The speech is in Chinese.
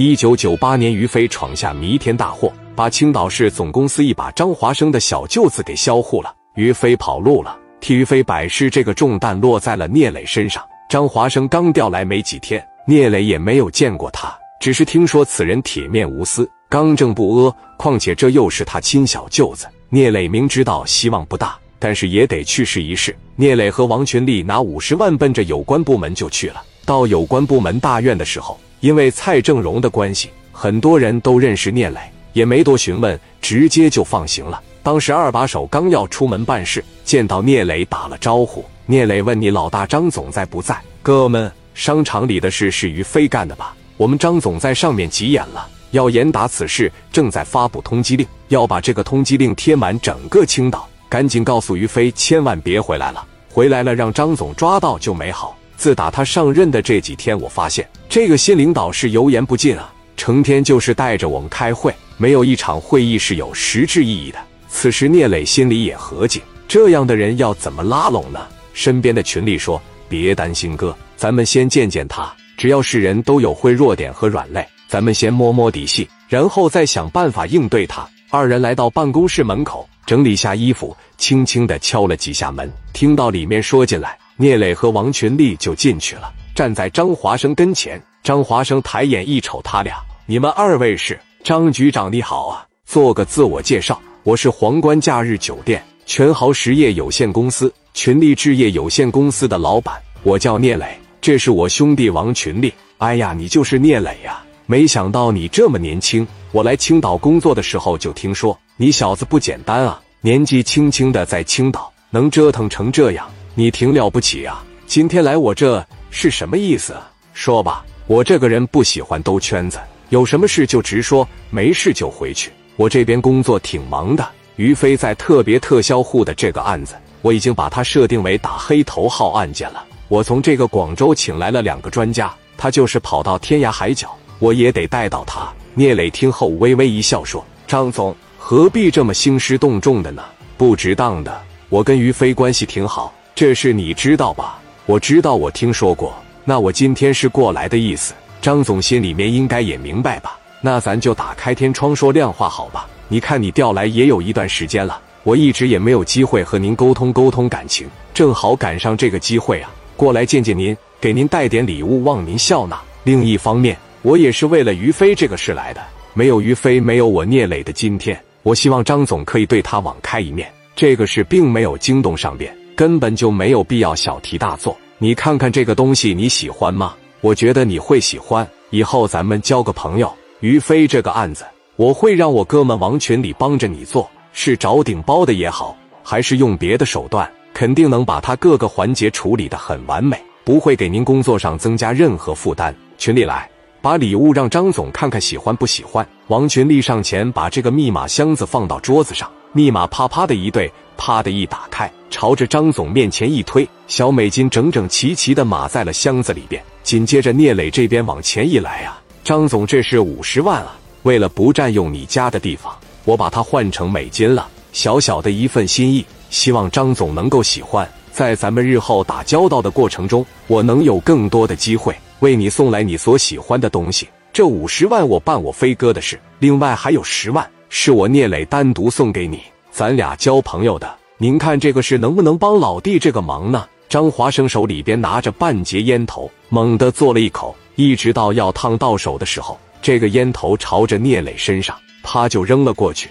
一九九八年，于飞闯下弥天大祸，把青岛市总公司一把张华生的小舅子给销户了。于飞跑路了，替于飞摆事，这个重担落在了聂磊身上。张华生刚调来没几天，聂磊也没有见过他，只是听说此人铁面无私、刚正不阿。况且这又是他亲小舅子，聂磊明知道希望不大，但是也得去试一试。聂磊和王群力拿五十万奔着有关部门就去了。到有关部门大院的时候，因为蔡正荣的关系，很多人都认识聂磊，也没多询问，直接就放行了。当时二把手刚要出门办事，见到聂磊打了招呼。聂磊问：“你老大张总在不在？”哥们，商场里的事是于飞干的吧？我们张总在上面急眼了，要严打此事，正在发布通缉令，要把这个通缉令贴满整个青岛。赶紧告诉于飞，千万别回来了，回来了让张总抓到就没好。自打他上任的这几天，我发现这个新领导是油盐不进啊，成天就是带着我们开会，没有一场会议是有实质意义的。此时聂磊心里也合计，这样的人要怎么拉拢呢？身边的群力说：“别担心哥，咱们先见见他。只要是人都有会弱点和软肋，咱们先摸摸底细，然后再想办法应对他。”二人来到办公室门口，整理下衣服，轻轻的敲了几下门，听到里面说进来，聂磊和王群力就进去了，站在张华生跟前。张华生抬眼一瞅他俩：“你们二位是？张局长你好啊，做个自我介绍。我是皇冠假日酒店全豪实业有限公司。”群力置业有限公司的老板，我叫聂磊，这是我兄弟王群力。哎呀，你就是聂磊呀！没想到你这么年轻。我来青岛工作的时候就听说你小子不简单啊，年纪轻轻的在青岛能折腾成这样，你挺了不起啊！今天来我这是什么意思？说吧，我这个人不喜欢兜圈子，有什么事就直说，没事就回去。我这边工作挺忙的，于飞在特别特销户的这个案子。我已经把它设定为打黑头号案件了。我从这个广州请来了两个专家，他就是跑到天涯海角，我也得带到他。聂磊听后微微一笑，说：“张总何必这么兴师动众的呢？不值当的。我跟于飞关系挺好，这事你知道吧？我知道，我听说过。那我今天是过来的意思，张总心里面应该也明白吧？那咱就打开天窗说亮话，好吧？你看你调来也有一段时间了。”我一直也没有机会和您沟通沟通感情，正好赶上这个机会啊，过来见见您，给您带点礼物，望您笑纳。另一方面，我也是为了于飞这个事来的，没有于飞，没有我聂磊的今天。我希望张总可以对他网开一面。这个事并没有惊动上边，根本就没有必要小题大做。你看看这个东西，你喜欢吗？我觉得你会喜欢。以后咱们交个朋友。于飞这个案子，我会让我哥们王群里帮着你做。是找顶包的也好，还是用别的手段，肯定能把他各个环节处理的很完美，不会给您工作上增加任何负担。群里来，把礼物让张总看看喜欢不喜欢。王群力上前把这个密码箱子放到桌子上，密码啪啪的一对，啪的一打开，朝着张总面前一推，小美金整整齐齐的码在了箱子里边。紧接着聂磊这边往前一来啊，张总这是五十万啊，为了不占用你家的地方。我把它换成美金了，小小的一份心意，希望张总能够喜欢。在咱们日后打交道的过程中，我能有更多的机会为你送来你所喜欢的东西。这五十万我办我飞哥的事，另外还有十万是我聂磊单独送给你，咱俩交朋友的。您看这个事能不能帮老弟这个忙呢？张华生手里边拿着半截烟头，猛地嘬了一口，一直到要烫到手的时候，这个烟头朝着聂磊身上。啪就扔了过去。